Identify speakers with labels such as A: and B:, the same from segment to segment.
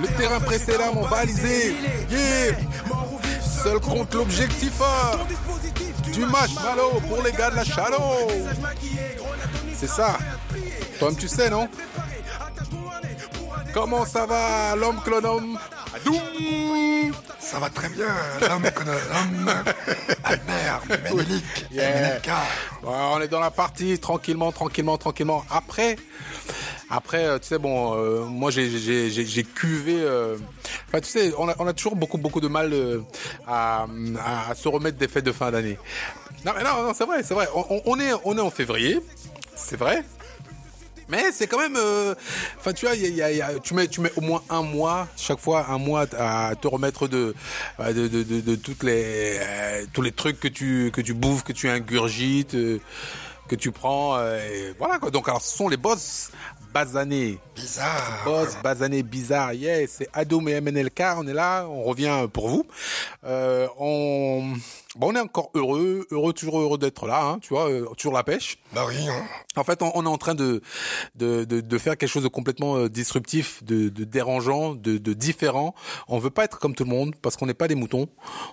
A: Le terrain précédemment balisé. Yeah. Seul compte l'objectif A. Du match malo pour les gars de la Shadow. C'est ça. Toi tu sais, non? Comment ça va, l'homme Adoum
B: Ça va très bien, l'homme Albert, Ménélique,
A: Yeah. Ouais, on est dans la partie tranquillement, tranquillement, tranquillement. Après, après, euh, tu sais, bon, euh, moi j'ai cuvé. euh, Enfin, tu sais, on a toujours beaucoup beaucoup de mal à, se remettre des fêtes de fin d'année. Non, mais non, non, c'est vrai, c'est vrai. On, est on est en février, c'est vrai. Mais c'est quand même, enfin tu vois, tu mets, tu mets au moins un mois chaque fois, un mois à te remettre de, de, de, toutes les, tous les trucs que tu que tu bouffes, que tu ingurgites, que tu prends, euh, voilà quoi. Donc alors ce sont les boss basanés.
B: Bizarre.
A: Boss, basané, bizarre, yeah, c'est Adoum et MNLK, on est là, on revient pour vous. Euh, on, bon, on est encore heureux, heureux, toujours heureux d'être là, hein, tu vois, euh, toujours la pêche.
B: Bah oui, hein.
A: En fait, on, on est en train de, de, de, de faire quelque chose de complètement euh, disruptif, de, de dérangeant, de, de différent. On veut pas être comme tout le monde parce qu'on n'est pas des moutons,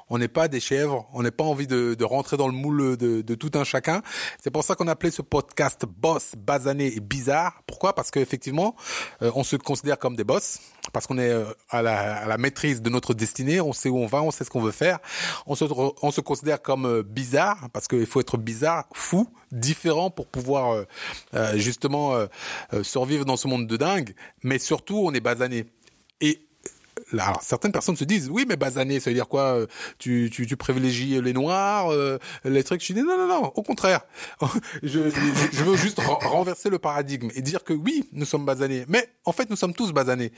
A: on n'est pas des chèvres, on n'est pas envie de, de rentrer dans le moule de, de tout un chacun. C'est pour ça qu'on a appelé ce podcast Boss, Basané et Bizarre. Pourquoi? Parce qu'effectivement, euh, on se considère comme des boss, parce qu'on est euh, à la, à la maîtrise de notre destinée, on sait où on va, on sait ce qu'on veut faire. On se, on se considère comme euh, bizarre, parce qu'il faut être bizarre, fou, différent pour pouvoir euh, euh, justement survivre dans ce monde de dingue. Mais surtout, on est basané. Et alors, certaines personnes se disent oui mais basané ça veut dire quoi euh, tu, tu, tu privilégies les noirs euh, les trucs. Je dis non non non au contraire. Je, je, veux juste ren- renverser le paradigme et dire que oui nous sommes basanés. Mais en fait nous sommes tous basanés.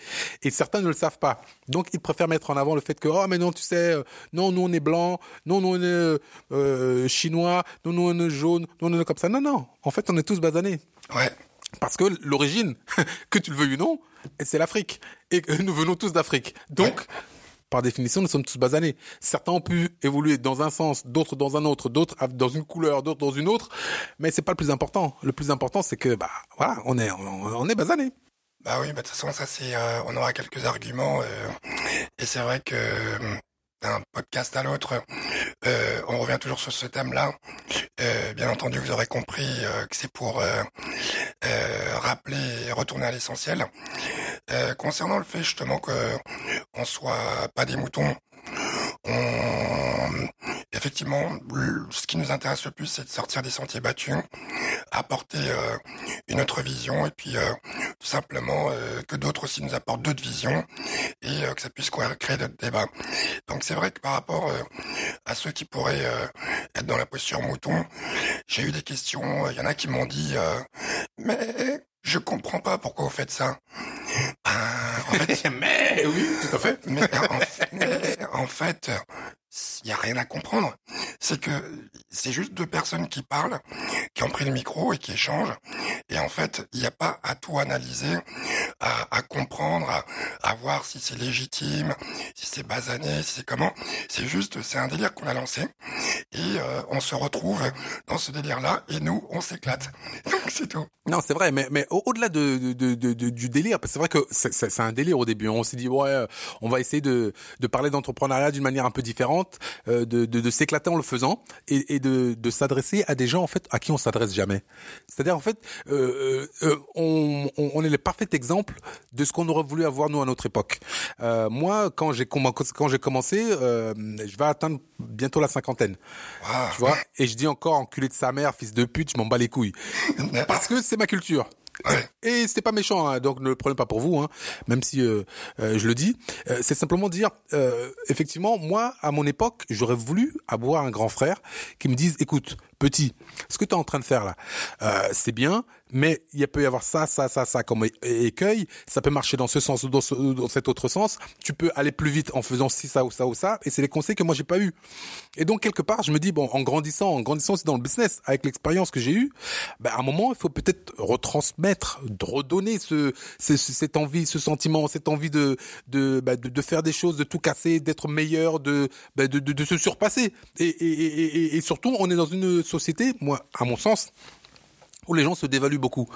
A: Et certains ne le savent pas. Donc ils préfèrent mettre en avant le fait que oh mais non tu sais euh, non nous on est blanc non nous on est euh, euh, chinois non nous on est jaune non on est comme ça. Non non. En fait on est tous basanés.
B: Ouais.
A: parce que l'origine, que tu le veuilles ou non, c'est l'Afrique. Et nous venons tous d'Afrique. Donc, par définition, nous sommes tous basanés. Certains ont pu évoluer dans un sens, d'autres dans un autre, d'autres dans une couleur, d'autres dans une autre. Mais c'est pas le plus important. Le plus important, c'est que, bah, voilà, on est, on, on est basanés.
B: Bah oui, bah de toute façon, ça c'est, euh, on aura quelques arguments. euh, et c'est vrai que euh, d'un podcast à l'autre, euh, on revient toujours sur ce thème-là. Euh, bien entendu, vous aurez compris euh, que c'est pour euh, euh, rappeler et retourner à l'essentiel. Euh, concernant le fait justement que on soit pas des moutons, on... effectivement, ce qui nous intéresse le plus, c'est de sortir des sentiers battus, apporter euh, une autre vision et puis euh, tout simplement euh, que d'autres aussi nous apportent d'autres visions et que ça puisse créer d'autres débats. Donc c'est vrai que par rapport à ceux qui pourraient être dans la posture mouton, j'ai eu des questions. Il y en a qui m'ont dit mais je comprends pas pourquoi vous faites ça. Ben, en fait,
A: mais oui, tout à fait.
B: mais en, mais en fait, il n'y a rien à comprendre. C'est que c'est juste deux personnes qui parlent, qui ont pris le micro et qui échangent. Et en fait, il n'y a pas à tout analyser, à, comprendre, à, voir si c'est légitime, si c'est basané, si c'est comment. C'est juste, c'est un délire qu'on a lancé. Et euh, on se retrouve dans ce délire-là et nous, on s'éclate. Donc c'est tout.
A: Non, c'est vrai, mais, mais au- au-delà de, du délire, parce que c'est vrai que c'est- c'est un délire au début. On s'est dit, ouais, on va essayer de, de parler d'entrepreneuriat d'une manière un peu différente, euh, de, de, de s'éclater en le faisant et, et de, de s'adresser à des gens en fait à qui on s'adresse jamais. C'est-à-dire en fait, euh, euh, on, est le parfait exemple de ce qu'on aurait voulu avoir nous à notre époque. Euh, moi, quand j'ai quand j'ai commencé, je vais atteindre bientôt la cinquantaine. Tu vois, et je dis encore enculé de sa mère, fils de pute, je m'en bats les couilles. Parce que c'est ma culture. Et c'est pas méchant, hein, donc ne le prenez pas pour vous, hein, même si euh, euh, je le dis. Euh, c'est simplement dire, euh, effectivement, moi, à mon époque, j'aurais voulu avoir un grand frère qui me dise, écoute, petit, ce que tu es en train de faire là, euh, c'est bien, mais il peut y avoir ça, ça, ça, ça comme écueil. Ça peut marcher dans ce sens ou dans, dans cet autre sens. Tu peux aller plus vite en faisant ci, ça ou ça ou ça. Et c'est les conseils que moi j'ai pas eu. Et donc quelque part, je me dis bon, en grandissant, en grandissant aussi dans le business, avec l'expérience que j'ai eue, ben, à un moment, il faut peut-être retransmettre, redonner ce, ce- ce- cette envie, ce sentiment, cette envie de de, ben, de faire des choses, de tout casser, d'être meilleur, de, ben, de, de se surpasser. Et, et, et, et surtout, on est dans une société, moi, à mon sens, où les gens se dévaluent beaucoup.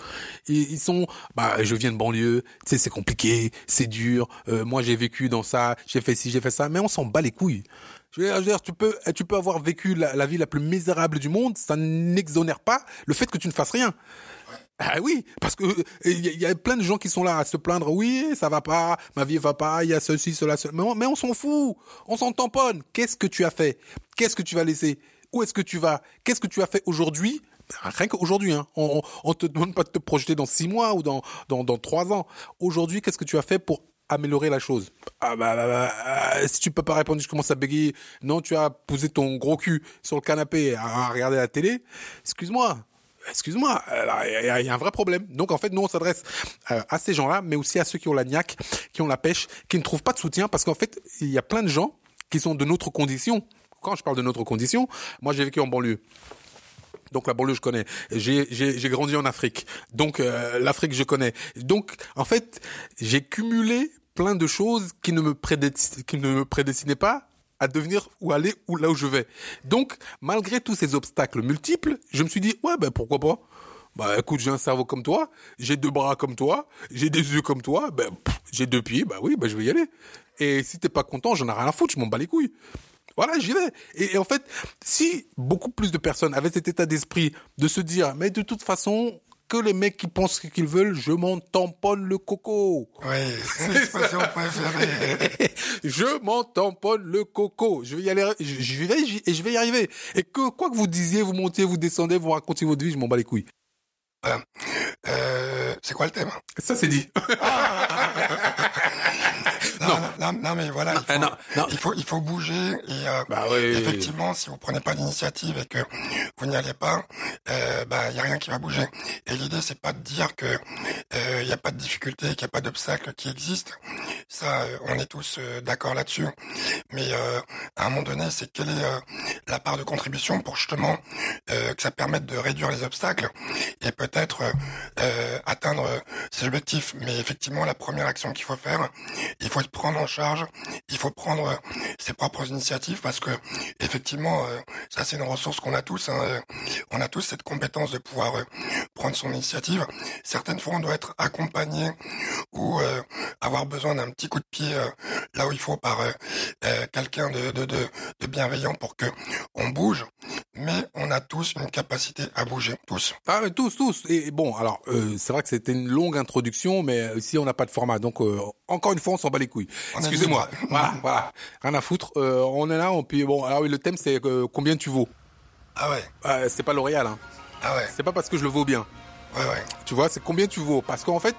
A: Ils, ils sont, bah, je viens de banlieue, sais, c'est compliqué, c'est dur. euh, moi, j'ai vécu dans ça, j'ai fait ci, j'ai fait ça, mais on s'en bat les couilles. Je veux dire, tu peux, tu peux avoir vécu la, vie la plus misérable du monde, ça n'exonère pas le fait que tu ne fasses rien. Ah oui, parce que il y, a- plein de gens qui sont là à se plaindre. Oui, ça va pas, ma vie va pas, il y a ceci, cela, cela. Mais mais on s'en fout, on s'en tamponne. Qu'est-ce que tu as fait? Qu'est-ce que tu vas laisser? Où est-ce que tu vas? Qu'est-ce que tu as fait aujourd'hui Rien qu'aujourd'hui, hein. On, on te demande pas de te projeter dans six mois ou dans dans, dans trois ans. Aujourd'hui, qu'est-ce que tu as fait pour améliorer la chose? Ah bah, bah, bah, euh, si tu peux pas répondre, je commence à bégayer. Non, tu as posé ton gros cul sur le canapé à regarder la télé. Excuse-moi. Excuse-moi, il y, a- y a un vrai problème. Donc en fait, nous on s'adresse euh, à ces gens-là, mais aussi à ceux qui ont la niaque, qui ont la pêche, qui ne trouvent pas de soutien, parce qu'en fait, il y a plein de gens qui sont de notre condition. Quand je parle de notre condition, moi j'ai vécu en banlieue. Donc la banlieue, je connais. J'ai grandi en Afrique. Donc euh, l'Afrique, je connais. Donc en fait, j'ai cumulé plein de choses qui ne me prédestinaient, pas à devenir ou aller là où je vais. Donc malgré tous ces obstacles multiples, je me suis dit ouais ben pourquoi pas? Bah écoute, j'ai un cerveau comme toi, j'ai deux bras comme toi, j'ai des yeux comme toi, ben j'ai deux pieds, bah oui, bah je vais y aller. Et si t'es pas content, j'en ai rien à foutre, je m'en bats les couilles. Voilà, j'y vais. Et, et en fait, si beaucoup plus de personnes avaient cet état d'esprit de se dire, mais de toute façon, que les mecs qui pensent ce qu'ils veulent, je m'en tamponne le coco.
B: Oui, c'est l'expression préférée.
A: je m'en tamponne le coco. Je vais y aller, je, je vais j'y- et je vais y arriver. Et que quoi que vous disiez, vous montez, vous descendez, vous racontez votre vie, je m'en bats les couilles.
B: Euh, c'est quoi le thème?
A: Ça c'est dit.
B: non, non, non, mais voilà, il faut,
A: Ah,
B: il faut, il faut bouger et euh,
A: Bah oui.
B: effectivement, si vous prenez pas d'initiative et que vous n'y allez pas, euh, bah il y a rien qui va bouger. Et l'idée c'est pas de dire que euh, il y a pas de difficulté, qu'il y a pas d'obstacle qui existe. Ça, euh, on est tous d'accord là-dessus. Mais euh, à un moment donné, c'est quelle est euh, la part de contribution pour justement euh, que ça permette de réduire les obstacles et peut-être euh, atteindre euh, ses objectifs. Mais effectivement, la première action qu'il faut faire, il faut se prendre en charge, il faut prendre euh, ses propres initiatives parce que effectivement, euh, ça c'est une ressource qu'on a tous. hein, on a tous cette compétence de pouvoir prendre son initiative. Certaines fois, on doit être accompagné ou avoir besoin d'un petit coup de pied là où il faut par quelqu'un de, de, de, de bienveillant pour que on bouge. Mais on a tous une capacité à bouger, tous.
A: Ah mais tous, tous. Et bon, alors euh, c'est vrai que c'était une longue introduction, mais ici on n'a pas de format, donc euh, encore une fois on s'en bat les couilles. Excusez-moi. Voilà, voilà, rien à foutre. Euh, on est là, on puis bon. Alors oui, le thème c'est euh, combien tu vaux?
B: Ah ouais,
A: Euh, c'est pas L'Oréal, hein.
B: ah ouais,
A: C'est pas parce que je le vaux bien.
B: Ouais, ouais.
A: Tu vois, c'est combien tu vaux? Parce qu'en fait,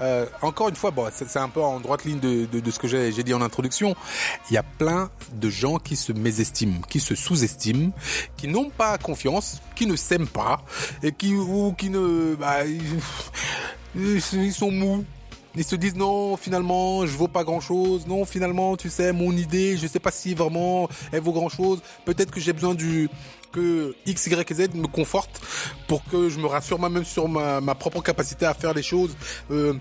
A: euh, encore une fois, bon, c'est un peu en droite ligne de, de, de ce que j'ai dit en introduction. Il y a plein de gens qui se mésestiment, qui se sous-estiment, qui n'ont pas confiance, qui ne s'aiment pas et qui ou qui ne, bah, ils sont mous. Ils se disent non, finalement, je vaux pas grand chose. Non, finalement, tu sais, mon idée, je sais pas si vraiment elle vaut grand chose. Peut-être que j'ai besoin du que X, Y Z me conforte pour que je me rassure moi-même sur ma, propre capacité à faire les choses. Euh,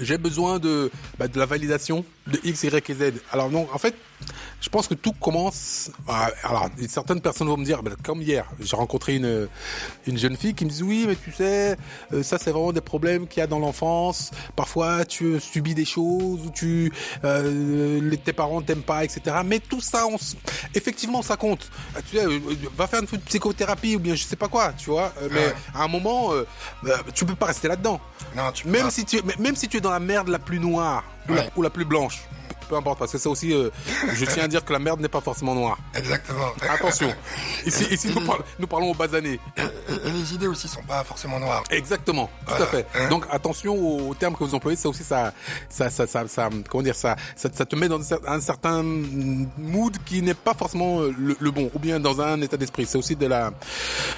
A: j'ai besoin de, bah, de la validation de X, Y et Z. Alors non, en fait, je pense que tout commence. Alors, certaines personnes vont me dire, bah, comme hier, j'ai rencontré une une jeune fille qui me dit oui, mais tu sais, euh, ça c'est vraiment des problèmes qu'il y a dans l'enfance. Parfois, tu subis des choses ou tu euh, les, tes parents t'aiment pas, etc. Mais tout ça, on, effectivement, ça compte. Euh, Tu sais, va faire une psychothérapie ou bien je sais pas quoi, tu vois. Mais
B: Ouais.
A: à un moment, euh, tu peux pas rester là-dedans.
B: Non, tu peux
A: Même
B: pas.
A: si tu, même si tu es dans la merde la plus noire ou, la, plus blanche, peu importe, parce que ça aussi, euh, je tiens à dire que la merde n'est pas forcément noire.
B: Exactement.
A: Attention. Ici, ici nous, parlons, nous parlons aux basanés.
B: Et, et- les idées aussi sont pas forcément noires.
A: Exactement, tout
B: Voilà.
A: à fait. Donc attention aux, termes que vous employez, ça aussi, ça, ça, ça, ça, ça- comment dire, ça, ça, ça te met dans un cer- un certain mood qui n'est pas forcément euh, le, le bon, ou bien dans un état d'esprit. C'est aussi de la,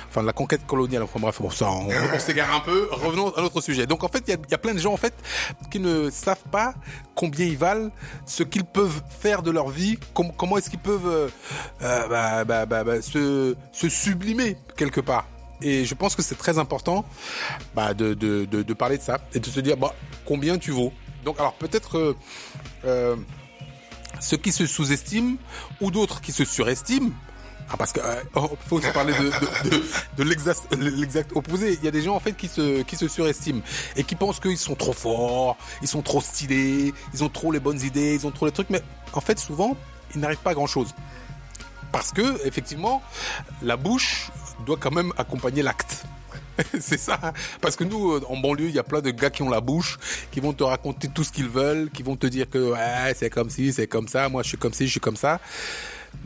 A: enfin, de la conquête coloniale. Enfin bref, bon, ça, on, on s'égare un peu. Revenons à notre sujet. Donc en fait, il y a, y a plein de gens en fait qui ne savent pas combien ils valent, ce qu'ils peuvent faire de leur vie, com- comment est-ce qu'ils peuvent euh, euh, bah, bah, bah, se, sublimer quelque part. Et je pense que c'est très important de, parler de ça et de se dire bah, combien tu vaux. Donc alors peut-être euh, ceux qui se sous-estiment ou d'autres qui se surestiment, Ah, parce que euh, oh, faut aussi parler de, de, de, de l'exact, opposé. Il y a des gens en fait qui se qui se surestiment et qui pensent qu'ils sont trop forts, ils sont trop stylés, ils ont trop les bonnes idées, ils ont trop les trucs. Mais en fait, souvent, ils n'arrivent pas à grand chose parce que effectivement, la bouche doit quand même accompagner l'acte. c'est ça. Parce que nous, euh, en banlieue, il y a plein de gars qui ont la bouche, qui vont te raconter tout ce qu'ils veulent, qui vont te dire que ouais, c'est comme ci, c'est comme ça, moi je suis comme ci, je suis comme ça.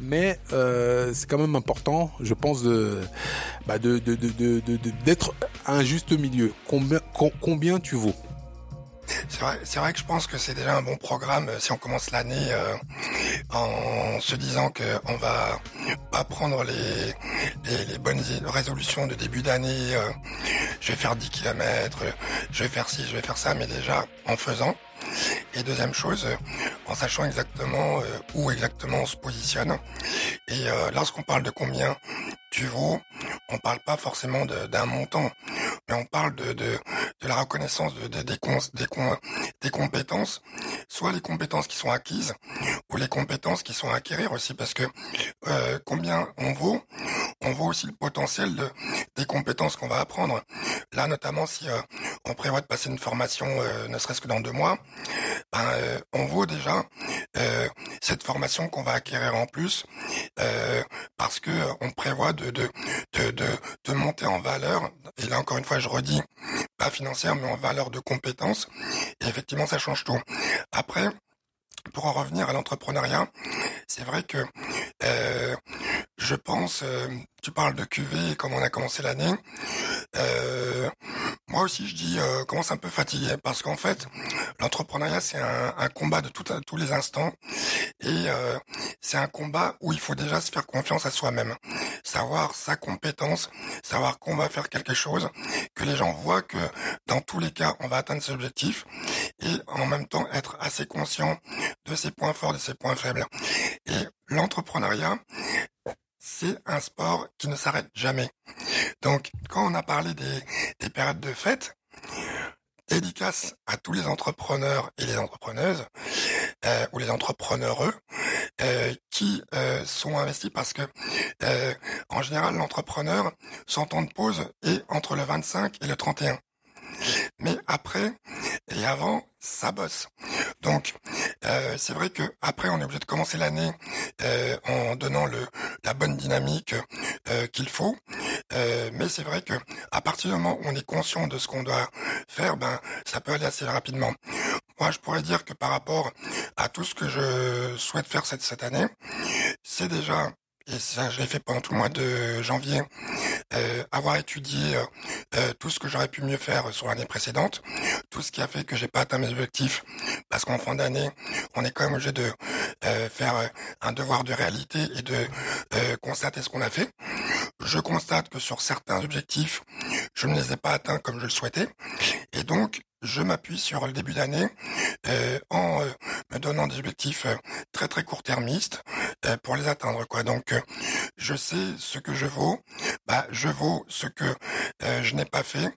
A: Mais euh, c'est quand même important, je pense, de bah de, de, de, d'être à un juste milieu. Combien, com- combien tu vaux?
B: C'est vrai, c'est vrai que je pense que c'est déjà un bon programme euh, si on commence l'année euh, en se disant que on va pas prendre les, les, les bonnes résolutions de début d'année. euh, je vais faire 10 kilomètres, euh, je vais faire ci, je vais faire ça, mais déjà en faisant. Et deuxième chose, euh, en sachant exactement euh, où exactement on se positionne. Et euh, lorsqu'on parle de combien tu vaux, on parle pas forcément d'un montant, mais on parle de, de, de la reconnaissance de, de- des, des, des compétences, soit les compétences qui sont acquises ou les compétences qui sont à acquérir aussi, parce que euh, combien on vaut, on vaut aussi le potentiel de, des compétences qu'on va apprendre. Là, notamment, si euh, on prévoit de passer une formation, euh, ne serait-ce que dans deux mois, ben, on vaut déjà cette formation qu'on va acquérir en plus, parce que on prévoit de, de, de, de, monter en valeur. Et là, encore fois, je redis, pas financière, mais en valeur de compétences. Et effectivement, ça change tout. Après, pour en revenir à l'entrepreneuriat, c'est vrai que euh, je pense, euh, tu parles de QV, comme on a commencé l'année. Euh, moi aussi, je dis, euh, commence un peu fatigué, parce qu'en fait, l'entrepreneuriat, c'est un, combat de tout, tous les instants, et euh, c'est un combat où il faut déjà se faire confiance à soi-même, savoir sa compétence, savoir qu'on va faire quelque chose, que les gens voient que dans tous les cas, on va atteindre ses objectifs, et en même temps être assez conscient de ses points forts, de ses points faibles. Et l'entrepreneuriat, c'est un sport qui ne s'arrête jamais. Donc, quand on a parlé des, des périodes de fête, dédicace à tous les entrepreneurs et les entrepreneuses, euh, ou les entrepreneureux, euh, qui euh, sont investis parce que, en général, l'entrepreneur, son temps de pause est entre le 25 et le 31. Mais après et avant, ça bosse. Donc, euh, c'est vrai que après, on est obligé de commencer l'année euh, en donnant le la bonne dynamique euh, qu'il faut. Euh, mais c'est vrai que à partir du moment où on est conscient de ce qu'on doit faire, ben ça peut aller assez rapidement. Moi, je pourrais dire que par rapport à tout ce que je souhaite faire cette cette année, c'est déjà et ça, je l'ai fait pendant tout le mois de janvier, euh, avoir étudié euh, euh, tout ce que j'aurais pu mieux faire sur l'année précédente, tout ce qui a fait que j'ai pas atteint mes objectifs, parce qu'en fin d'année, on est quand même obligé de euh, faire un devoir de réalité et de euh, constater ce qu'on a fait. Je constate que sur certains objectifs, je ne les ai pas atteints comme je le souhaitais, et donc je m'appuie sur le début d'année euh, en euh, me donnant des objectifs euh, très très court-termistes euh, pour les atteindre quoi. Donc euh, je sais ce que je vaux, bah je vaux ce que euh, je n'ai pas fait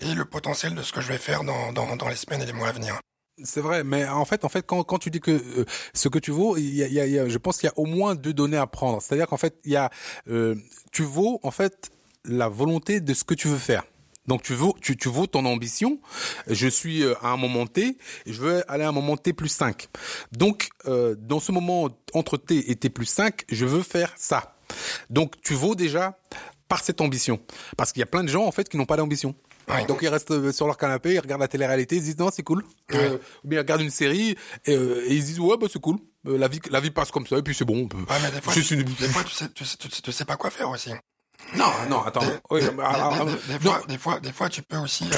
B: et le potentiel de ce que je vais faire dans, dans, dans les semaines et les mois à venir.
A: C'est vrai, mais en fait, en fait, quand, quand tu dis que euh, ce que tu vaux, il y a, y a- y a- je pense qu'il y a au moins deux données à prendre. C'est-à-dire qu'en fait, il y a, euh, tu vaux en fait la volonté de ce que tu veux faire. Donc tu vaux, tu, tu vaux ton ambition. Je suis euh, à un moment T, je veux aller à un moment T plus 5. Donc euh, dans ce moment entre T et T plus 5, je veux faire ça. Donc tu vaux déjà par cette ambition. Parce qu'il y a plein de gens en fait qui n'ont pas d'ambition.
B: Ouais.
A: Donc ils restent euh, sur leur canapé, ils regardent la télé-réalité, ils se disent non c'est cool. Euh, ou bien ils regardent une série et, euh, et ils se disent ouais bah c'est cool. Euh, la vie la vie passe comme ça et puis c'est bon. on peut-
B: Ouais, mais des fois,
A: Je suis
B: des fois tu, sais, tu, sais, tu, sais- tu sais pas quoi faire aussi.
A: Non non attends. Oui,
B: Des,
A: ah,
B: des- des- des
A: non.
B: fois, des fois, des fois, tu peux aussi, euh,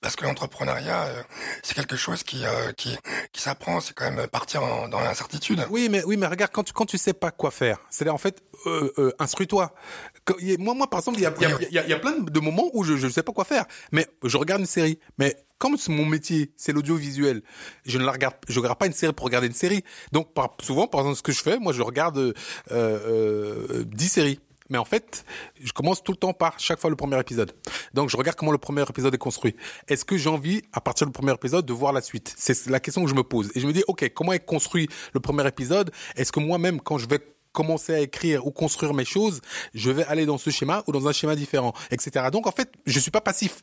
B: parce que l'entrepreneuriat, euh, c'est quelque chose qui, euh, qui, qui s'apprend. C'est quand même partir en- dans l'incertitude.
A: Oui, mais oui, mais regarde quand tu quand tu sais pas quoi faire, c'est-à-dire en fait, euh, euh, instruis-toi. Moi, moi, par exemple, il y a, il y, a, il y, a, il y a plein de moments où je je sais pas quoi faire, mais je regarde une série. Mais comme c'est mon métier, c'est l'audiovisuel, je ne la regarde, je regarde pas une série pour regarder une série. Donc, par, souvent, par exemple, ce que je fais, moi, je regarde euh, euh, 10 séries. Mais en fait, je commence tout le temps par chaque fois le premier épisode. Donc, je regarde comment le premier épisode est construit. Est-ce que j'ai envie, à partir du premier épisode, de voir la suite? C'est la question que je me pose. Et je me dis, ok, comment est construit le premier épisode? Est-ce que moi-même, quand je vais commencer à écrire ou construire mes choses, je vais aller dans ce schéma ou dans un schéma différent, etc. Donc en fait, je suis pas passif.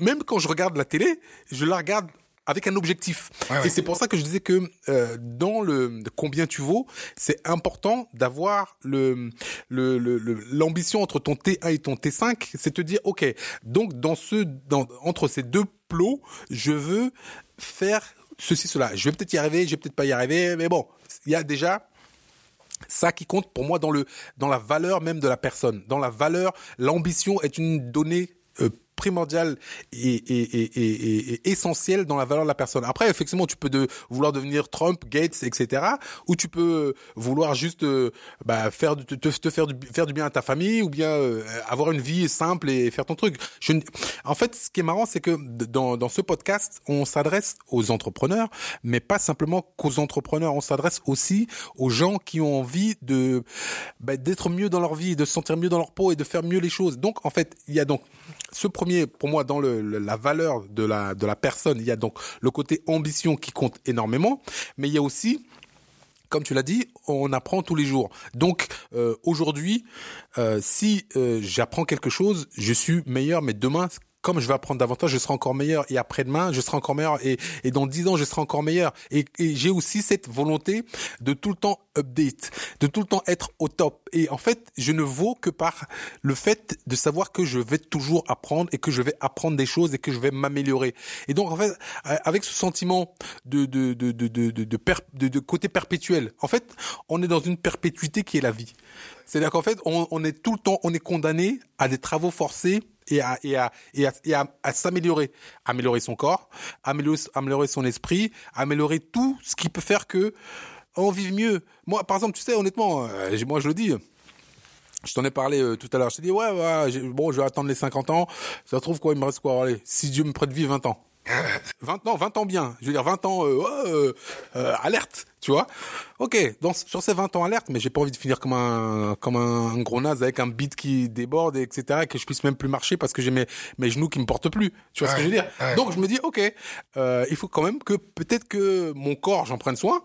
A: Même quand je regarde la télé, je la regarde avec un objectif. Et c'est pour ça que je disais que euh, dans le combien tu vaux, c'est important d'avoir le l'ambition le, entre ton T1 et ton T5, c'est te dire OK, donc dans ce dans entre ces deux plots, je veux faire ceci cela. Je vais peut-être y arriver, je vais peut-être pas y arriver, mais bon, il y a déjà ça qui compte pour moi dans le dans la valeur même de la personne, dans la valeur, l'ambition est une donnée primordial et, essentiel dans la valeur de la personne. Après, effectivement, tu peux vouloir devenir Trump, Gates, etc. Ou tu peux vouloir juste euh, bah, faire, te, faire, du, faire du bien à ta famille ou bien euh, avoir une vie simple et faire ton truc. En fait, ce qui est marrant, c'est que dans, dans ce podcast, on s'adresse aux entrepreneurs, mais pas simplement qu'aux entrepreneurs. On s'adresse aussi aux gens qui ont envie de bah, d'être mieux dans leur vie, de se sentir mieux dans leur peau et de faire mieux les choses. Donc, en fait, il y a donc ce premier, pour moi, dans la valeur de la, de la personne, il y a donc le côté ambition qui compte énormément, mais il y a aussi comme tu l'as dit, on apprend tous les jours. Donc euh, aujourd'hui, euh, si euh, j'apprends quelque chose, je suis meilleur, mais demain, comme je vais apprendre davantage, je serai encore meilleur. Et après-demain, je serai encore meilleur. Et, et dans dix ans, je serai encore meilleur. Et, et j'ai aussi cette volonté de tout le temps update, de tout le temps être au top. Et en fait, je ne vaux que par le fait de savoir que je vais toujours apprendre et que je vais apprendre des choses et que je vais m'améliorer. Et donc, en fait, avec ce sentiment de de de de de de, de, de côté perpétuel, en fait, on est dans une perpétuité qui est la vie. C'est-à-dire qu'en fait, on, on est tout le temps, on est condamné à des travaux forcés et à, et à, et à, et à, s'améliorer. Améliorer son corps, améliorer, améliorer son esprit, améliorer tout ce qui peut faire que on vive mieux. Moi, par exemple, tu sais, honnêtement, euh, moi je le dis, je t'en ai parlé euh, tout à l'heure. Je t'ai dit, ouais, ouais, bon, je vais attendre les 50 ans. Ça se trouve quoi, il me reste quoi? Allez, si Dieu me prête vie, 20 ans. 20 ans, 20 ans bien. Je veux dire 20 ans euh, euh, euh, alerte, tu vois. Ok, donc sur ces 20 ans alerte, mais j'ai pas envie de finir comme un comme un, gros naze avec un beat qui déborde, etc. Et que je puisse même plus marcher parce que j'ai mes mes genoux qui me portent plus. Tu vois ce que je veux dire Donc je me dis ok, euh, il faut quand même que peut-être que mon corps j'en prenne soin,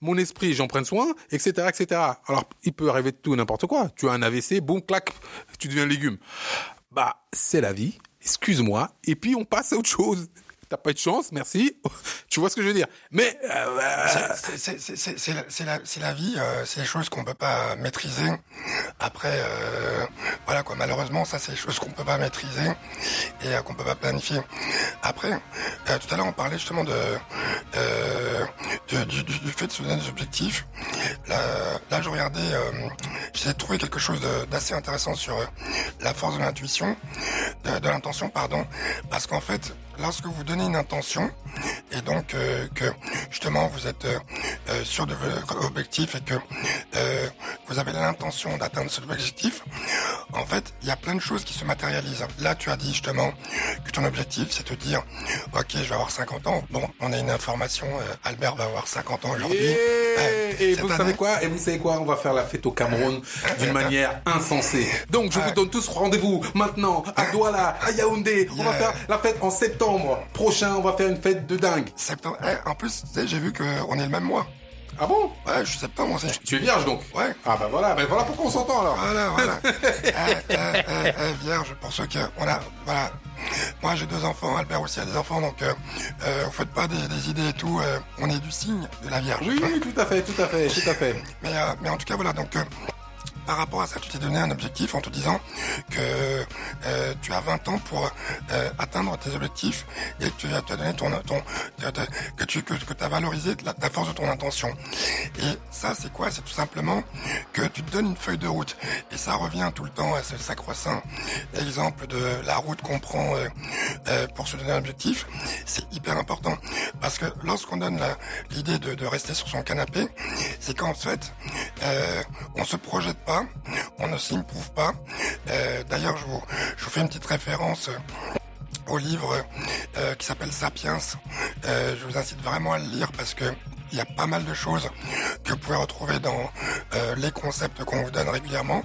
A: mon esprit j'en prenne soin, etc., etc. Alors il peut arriver de tout n'importe quoi. Tu as un AVC, boum, clac, tu deviens légume. Bah c'est la vie. Excuse-moi. Et puis on passe à autre chose t'as pas eu de chance, merci. tu vois ce que je veux dire Mais euh,
B: c'est la, vie, euh, c'est des choses qu'on peut pas maîtriser. Après, euh, voilà quoi. Malheureusement, ça c'est des choses qu'on peut pas maîtriser et qu'on peut pas planifier. Après, tout à l'heure on parlait justement de, du, fait de se donner des objectifs. Là, là je regardais, j'ai trouvé quelque chose d'assez intéressant sur la force de l'intuition, de l'intention, pardon, parce qu'en fait lorsque vous donnez une intention et donc euh, que justement vous êtes euh, euh, sûr de votre objectif et que vous avez l'intention d'atteindre cet objectif, en fait, il y a plein de choses qui se matérialisent. Là, tu as dit justement que ton objectif, c'est de dire, ok, je vais avoir 50 ans. Bon, on a une information, Albert va avoir 50 ans aujourd'hui.
A: Et, vous savez quoi? Et vous savez quoi? On va faire la fête au Cameroun d'une manière insensée. Donc, je vous donne tous rendez-vous maintenant à Douala, à Yaoundé. On va faire la fête en septembre prochain, on va faire une fête de dingue.
B: Septembre. Eh, en plus, tu sais, j'ai vu qu'on est le même mois.
A: Ah bon?
B: Ouais, je suis septembre aussi.
A: Tu, es vierge donc?
B: Ouais.
A: Ah bah voilà, bah voilà pourquoi on s'entend alors.
B: Voilà, voilà. Eh, eh, eh, vierge, pour ceux qui... On a... Voilà. Moi j'ai deux enfants, Albert aussi a des enfants, donc euh, euh, faites pas des, des, idées et tout. Euh, on est du signe de la Vierge.
A: Oui, tout à fait, tout à fait, tout à fait.
B: mais, euh, mais en tout cas voilà, donc euh, par rapport à ça, tu t'es donné un objectif en te disant que euh, tu as 20 ans pour euh, atteindre tes objectifs et que tu as, donné ton, ton que tu que, que as valorisé la, la, force de ton intention. Et ça, c'est quoi? C'est tout simplement que tu te donnes une feuille de route. Et ça revient tout le temps à ce sacro-saint exemple de la route qu'on prend euh, euh pour se donner un objectif. C'est hyper important parce que lorsqu'on donne l'idée de, de, rester sur son canapé, c'est qu'en fait, euh, on se projette pas on ne s'improuve pas. Euh, d'ailleurs, je vous, fais une petite référence au livre euh, qui s'appelle Sapiens. Euh, je vous incite vraiment à le lire parce que il y a pas mal de choses que vous pouvez retrouver dans les concepts qu'on vous donne régulièrement.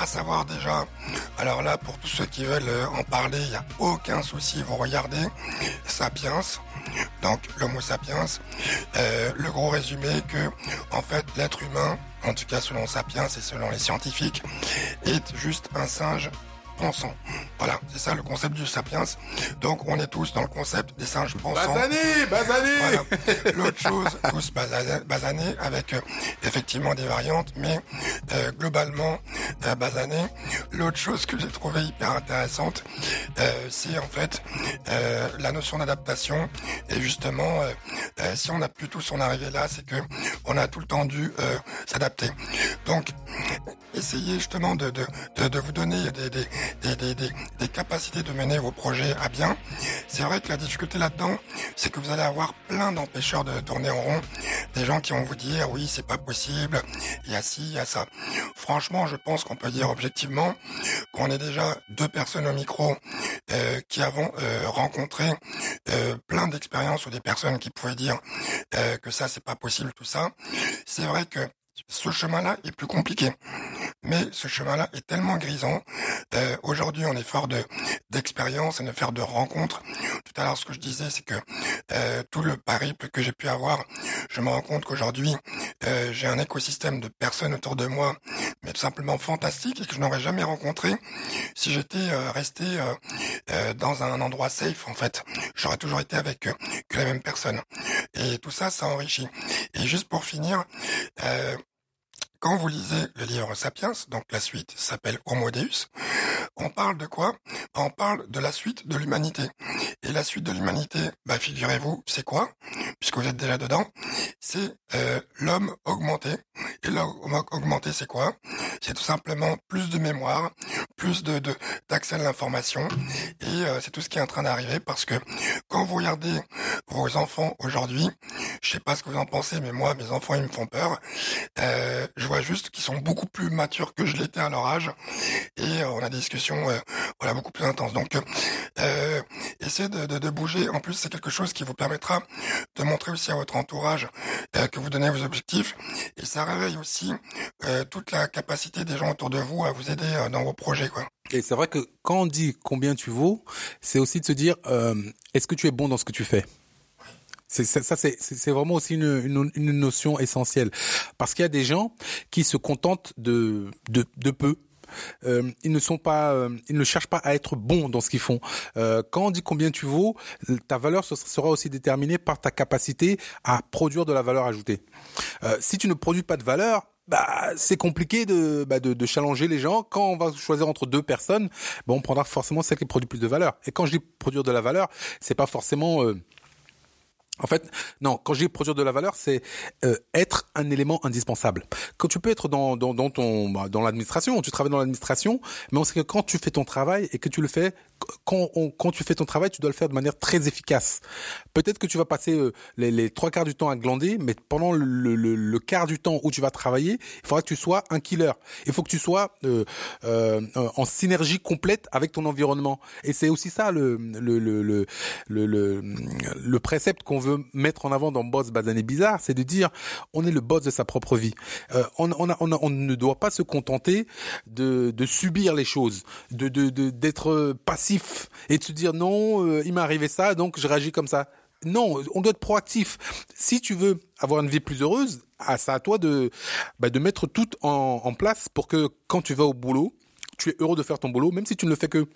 B: À savoir déjà, alors là, pour tous ceux qui veulent en parler, il n'y a aucun souci, vous regardez Sapiens, donc l'Homo sapiens, le gros résumé que, en fait, l'être humain en tout cas selon Sapiens et selon les scientifiques, est juste un singe pensant. Voilà, c'est ça le concept du sapiens. Donc on est tous dans le concept des singes pensants.
A: Basané, basané
B: voilà. L'autre chose, tous basanés avec euh, effectivement des variantes, mais euh, globalement euh, basanés. L'autre chose que j'ai trouvé hyper intéressante, euh, c'est en fait euh, la notion d'adaptation. Et justement, si on a pu tous en arriver là, c'est que on a tout le temps dû s'adapter. Donc, essayez justement de, de, de, de vous donner des, des, des, des, des, capacités de mener vos projets à bien. C'est vrai que la difficulté là-dedans, c'est que vous allez avoir plein d'empêcheurs de tourner en rond. Des gens qui vont vous dire, oui, c'est pas possible, il y a ci, il y a ça. Franchement, je pense qu'on peut dire objectivement qu'on est déjà deux personnes au micro euh, qui avons euh, rencontré euh, plein d'expériences ou des personnes qui pouvaient dire euh, que ça, c'est pas possible, tout ça. C'est vrai que ce chemin-là est plus compliqué. Mais ce chemin-là est tellement grisant. Euh, Aujourd'hui, on est fort de d'expérience et de faire de rencontres. Tout à l'heure, ce que je disais, c'est que euh, tout le pariple que j'ai pu avoir, je me rends compte qu'aujourd'hui, euh, j'ai un écosystème de personnes autour de moi, mais tout simplement fantastique et que je n'aurais jamais rencontré si j'étais euh, resté euh, euh, dans un endroit safe. En fait, j'aurais toujours été avec que la même personne. Et tout ça, ça enrichit. Et juste pour finir, euh, quand vous lisez le livre Sapiens, donc la suite s'appelle Homo Deus, on parle de quoi? On parle de la suite de l'humanité. Et la suite de l'humanité, bah figurez-vous, c'est quoi? Puisque vous êtes déjà dedans, c'est euh, l'homme augmenté. Et l'homme augmenté, c'est quoi? C'est tout simplement plus de mémoire, plus de d'accès à l'information. Et euh, c'est tout ce qui est en train d'arriver parce que quand vous regardez vos enfants aujourd'hui, je sais pas ce que vous en pensez, mais moi, mes enfants, ils me font peur. Euh, vois juste qu'ils sont beaucoup plus matures que je l'étais à leur âge. Et euh, on a des discussions euh, voilà, beaucoup plus intenses. Donc, euh, essayez de, de, bouger. En plus, c'est quelque chose qui vous permettra de montrer aussi à votre entourage que vous donnez vos objectifs. Et ça réveille aussi toute la capacité des gens autour de vous à vous aider dans vos projets. Quoi.
A: Et c'est vrai que quand on dit combien tu vaux, c'est aussi de se dire est-ce que tu es bon dans ce que tu fais? C'est ça, c'est vraiment aussi une, une, une, notion essentielle parce qu'il y a des gens qui se contentent de de, de peu. Euh, ils ne sont pas, euh, ils ne cherchent pas à être bons dans ce qu'ils font. Euh, quand on dit combien tu vaux, ta valeur sera aussi déterminée par ta capacité à produire de la valeur ajoutée. Euh, si tu ne produis pas de valeur, bah, c'est compliqué de, bah, de, de, challenger les gens. Quand on va choisir entre deux personnes, bon, on prendra forcément celle qui produit plus de valeur. Et quand je dis produire de la valeur, c'est pas forcément euh, en fait, non, quand je dis produire de la valeur, c'est euh, être un élément indispensable. Quand tu peux être dans, dans, dans bah, dans l'administration, tu travailles dans l'administration, mais on sait que quand tu fais ton travail et que tu le fais quand, on, quand tu fais ton travail, tu dois le faire de manière très efficace. Peut-être que tu vas passer euh, les, trois quarts du temps à glander, mais pendant le, le, le, quart du temps où tu vas travailler, il faudra que tu sois un killer. Il faut que tu sois euh, euh, en synergie complète avec ton environnement. Et c'est aussi ça le le le le le, précepte qu'on veut mettre en avant dans Boss Bazané Bizarre, c'est de dire on est le boss de sa propre vie. Euh, on, on, a, on, a, on ne doit pas se contenter de, de subir les choses, de d'être de, d'être et de se dire non, euh, il m'est arrivé ça, donc je réagis comme ça. Non, on doit être proactif. Si tu veux avoir une vie plus heureuse, ah, c'est à toi de, bah, de mettre tout en, en place pour que quand tu vas au boulot, tu es heureux de faire ton boulot, même si tu ne le fais que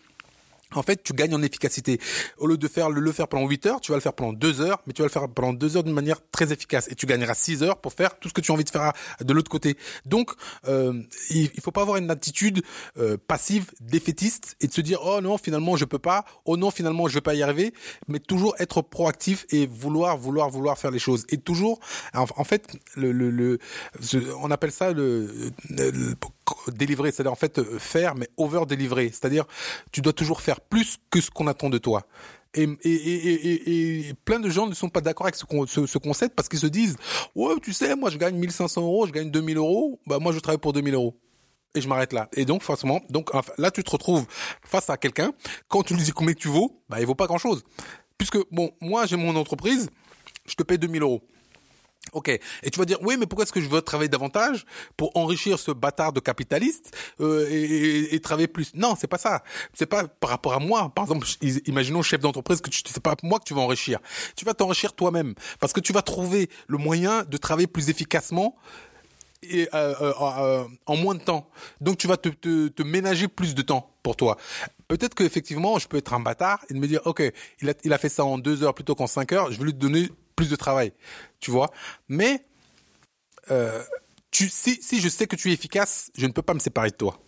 A: en fait, tu gagnes en efficacité. Au lieu de faire le, faire pendant 8 heures, tu vas le faire pendant 2 heures, mais tu vas le faire pendant 2 heures d'une manière très efficace. Et tu gagneras 6 heures pour faire tout ce que tu as envie de faire de l'autre côté. Donc, euh, il, il faut pas avoir une attitude euh, passive, défaitiste, et de se dire oh non finalement je peux pas, oh non finalement je vais pas y arriver, mais toujours être proactif et vouloir, vouloir, vouloir faire les choses. Et toujours, en, en fait, le, le, le, on appelle ça le, le délivrer, c'est-à-dire en fait faire, mais over délivrer, c'est-à-dire tu dois toujours faire plus que ce qu'on attend de toi. Et, et, et, et, plein de gens ne sont pas d'accord avec ce, ce, ce, concept parce qu'ils se disent ouais tu sais moi je gagne 1500 euros je gagne 2000 euros. Bah moi je travaille pour 2000 euros et je m'arrête là. Et donc forcément donc là tu te retrouves face à quelqu'un. Quand tu lui dis combien tu vaux bah il vaut pas grand chose puisque bon moi j'ai mon entreprise je te paye 2000 euros Ok. Et tu vas dire, oui, mais pourquoi est-ce que je veux travailler davantage pour enrichir ce bâtard de capitaliste euh, et, et, et, travailler plus? Non, c'est pas ça. C'est pas par rapport à moi. Par exemple, imaginons chef d'entreprise que tu c'est pas moi que tu vas enrichir. Tu vas t'enrichir toi-même parce que tu vas trouver le moyen de travailler plus efficacement et, euh, euh, euh, en moins de temps. Donc tu vas te, te, te ménager plus de temps pour toi. Peut-être qu'effectivement, je peux être un bâtard et me dire, ok, il a, il a fait ça en deux heures plutôt qu'en cinq heures, je vais lui donner plus de travail, tu vois. Mais euh, tu, si, si je sais que tu es efficace, je ne peux pas me séparer de toi.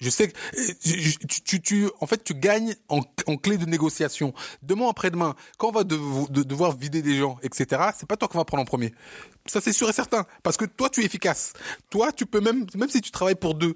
A: Je sais que tu, tu, tu, en fait, tu gagnes en, en clé de négociation. Demain après-demain, quand on va devoir vider des gens, etc., c'est pas toi qu'on va prendre en premier. Ça, c'est sûr et certain. Parce que toi, tu es efficace. Toi, tu peux même, même si tu travailles pour deux,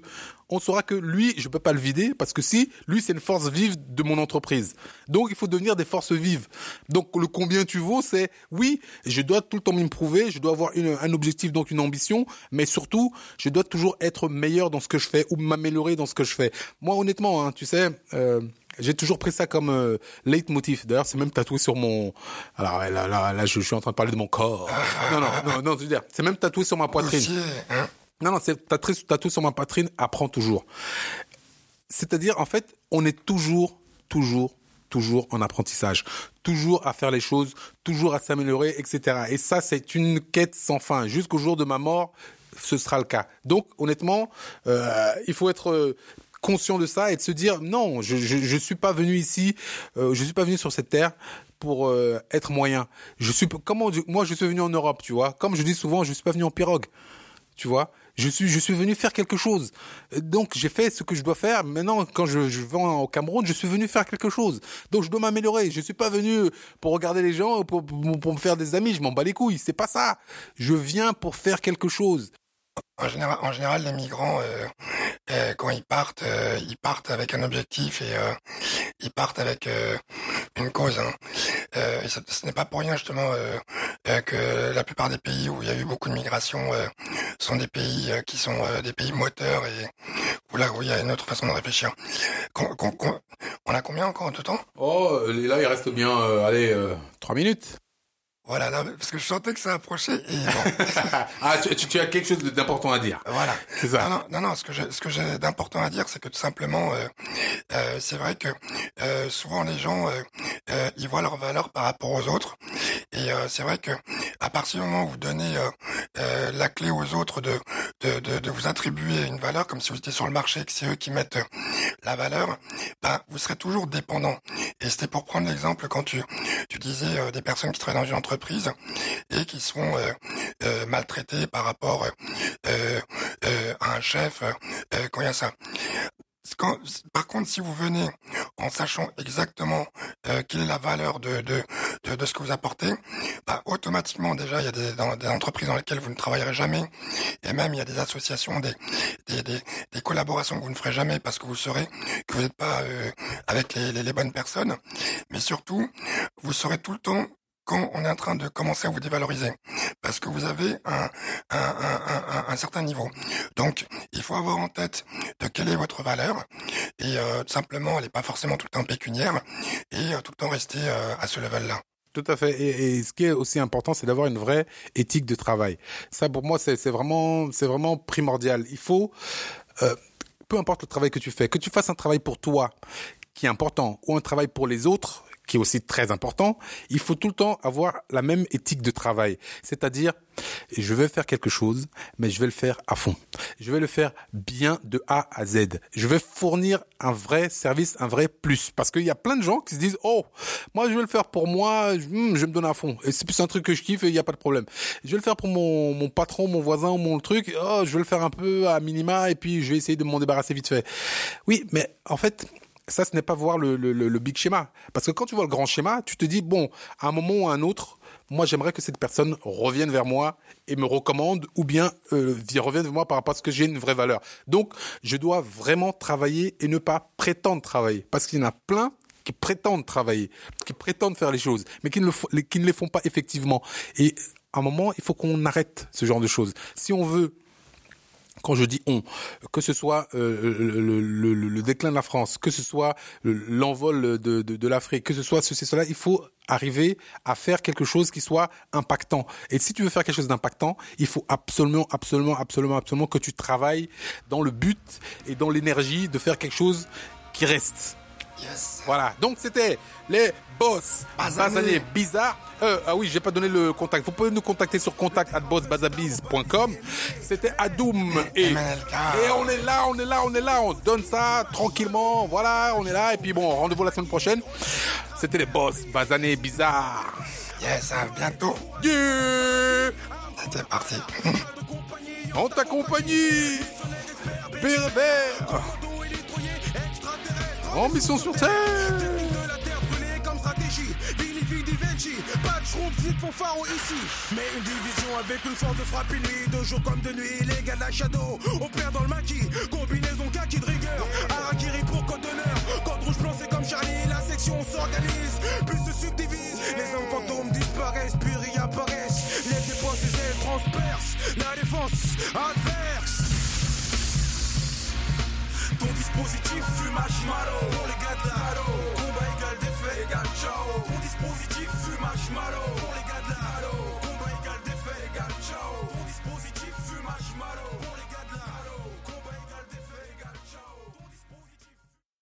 A: on saura que lui, je peux pas le vider parce que si, lui, c'est une force vive de mon entreprise. Donc, il faut devenir des forces vives. Donc, le combien tu vaux, c'est oui, je dois tout le temps m'improver, je dois avoir une, un objectif, donc une ambition, mais surtout, je dois toujours être meilleur dans ce que je fais ou m'améliorer dans ce que je fais. Moi, honnêtement, hein, tu sais, euh, j'ai toujours pris ça comme euh, leitmotiv. D'ailleurs, c'est même tatoué sur mon. Alors là, là, là, je, suis en train de parler de mon corps. non, non, non, non, je veux dire, c'est même tatoué sur ma poitrine. Hein. Non, non, c'est tatoué, tatoué sur ma poitrine. Apprends toujours. C'est-à-dire, en fait, on est toujours, toujours, toujours en apprentissage, toujours à faire les choses, toujours à s'améliorer, etc. Et ça, c'est une quête sans fin. Jusqu'au jour de ma mort, ce sera le cas. Donc, honnêtement, euh, il faut être conscient de ça et de se dire non, je je, je suis pas venu ici, euh, je suis pas venu sur cette terre pour euh, être moyen. Je suis comment moi je suis venu en Europe, tu vois. Comme je dis souvent, je suis pas venu en pirogue. Tu vois, je suis je suis venu faire quelque chose. Donc j'ai fait ce que je dois faire. Maintenant, quand je, je vais au Cameroun, je suis venu faire quelque chose. Donc je dois m'améliorer. Je suis pas venu pour regarder les gens, pour, pour, pour me faire des amis. Je m'en bats les couilles. C'est pas ça. Je viens pour faire quelque chose.
B: En général, en général, les migrants, euh, euh, quand ils partent, euh, ils partent avec un objectif et ils partent avec une cause. Hein. et ce, n'est pas pour rien justement que la plupart des pays où il y a eu beaucoup de migration sont des pays qui sont des pays moteurs et où où il y a une autre façon de réfléchir. on a combien encore de temps?
A: Oh, là il reste bien, allez, trois minutes.
B: Voilà, parce que je sentais que ça approchait. Et bon.
A: ah, tu, tu, as quelque chose d'important à dire.
B: Voilà. C'est ça. Non, non, non, ce que j'ai, ce que j'ai d'important à dire, c'est que tout simplement, euh, euh, c'est vrai que euh, souvent les gens, euh, euh, ils voient leur valeur par rapport aux autres, et euh, c'est vrai que à partir du moment où vous donnez la clé aux autres de de, de vous attribuer une valeur, comme si vous étiez sur le marché et que c'est eux qui mettent la valeur, ben vous serez toujours dépendant. Et c'était pour prendre l'exemple quand tu tu disais des personnes qui travaillent dans une entreprise et qui sont euh, euh, maltraités par rapport euh, à un chef quand il y a ça. Par contre, si vous venez en sachant exactement quelle est la valeur de, de, de, ce que vous apportez, bah, automatiquement déjà il y a des, des entreprises dans lesquelles vous ne travaillerez jamais, et même il y a des associations, des, des, des, des collaborations que vous ne ferez jamais parce que vous saurez que vous n'êtes pas avec les, les, les bonnes personnes, mais surtout vous saurez tout le temps quand on est en train de commencer à vous dévaloriser, parce que vous avez un, un, certain niveau. Donc, il faut avoir en tête de quelle est votre valeur, et euh, simplement, elle n'est pas forcément tout le temps pécuniaire, et euh, tout le temps rester euh, à ce level-là.
A: Tout à fait. Et, et, ce qui est aussi important, c'est d'avoir une vraie éthique de travail. Ça, pour moi, c'est vraiment, c'est vraiment primordial. Il faut, euh, peu importe le travail que tu fais, que tu fasses un travail pour toi, qui est important, ou un travail pour les autres, qui est aussi très important, il faut tout le temps avoir la même éthique de travail. C'est-à-dire, je vais faire quelque chose, mais je vais le faire à fond. Je vais le faire bien de A à Z. Je vais fournir un vrai service, un vrai plus. Parce qu'il y a plein de gens qui se disent, oh, moi je vais le faire pour moi, je, hmm, je me donne à fond. Et c'est plus un truc que je kiffe et il n'y a pas de problème. Je vais le faire pour mon, mon patron, mon voisin ou mon truc, oh, je vais le faire un peu à minima et puis je vais essayer de m'en débarrasser vite fait. Oui, mais en fait, ça, ce n'est pas voir le, le, le, big schéma. Parce que quand tu vois le grand schéma, tu te dis, bon, à un moment ou à un autre, moi, j'aimerais que cette personne revienne vers moi et me recommande ou bien euh, revienne vers moi par rapport à ce que j'ai une vraie valeur. Donc, je dois vraiment travailler et ne pas prétendre travailler. Parce qu'il y en a plein qui prétendent travailler, qui prétendent faire les choses, mais qui ne, le, qui ne les font pas effectivement. Et à un moment, il faut qu'on arrête ce genre de choses. Si on veut quand je dis on, que ce soit euh, le, déclin de la France, que ce soit l'envol de, de, de l'Afrique, que ce soit ceci, cela, il faut arriver à faire quelque chose qui soit impactant. Et si tu veux faire quelque chose d'impactant, il faut absolument, absolument, absolument, absolument que tu travailles dans le but et dans l'énergie de faire quelque chose qui reste.
B: Yes.
A: Voilà, donc c'était les boss
B: Basané.
A: basanés bizarres. Euh, ah oui, j'ai pas donné le contact. Vous pouvez nous contacter sur contact at bossbazabiz.com. C'était Adoum et, et on est là, on est là, on est là, on donne ça tranquillement. Voilà, on est là. Et puis bon, rendez-vous la semaine prochaine. C'était les boss basanés bizarres.
B: Yes, à bientôt.
A: Yeah
B: C'est parti.
A: En ta compagnie. En mission sur Terre.
C: zip pour pharo ici. Mais une division avec une force de frappe nuit, de jour comme de nuit. Les gars de la Shadow, opère dans le maquis. Combinaison kaki de rigueur, Harakiri pour code d'honneur. Code rouge blanc, c'est comme Charlie, la section s'organise, puis se subdivise. Les hommes fantômes disparaissent, puis réapparaissent. Les dépenses, ailes transpercent. La défense adverse. Ton dispositif fume marshmallow Pour les gars de la halo Combat égal défait égal ciao. Ton dispositif fume marshmallow Pour les gars de la halo Combat égal défait égal ciao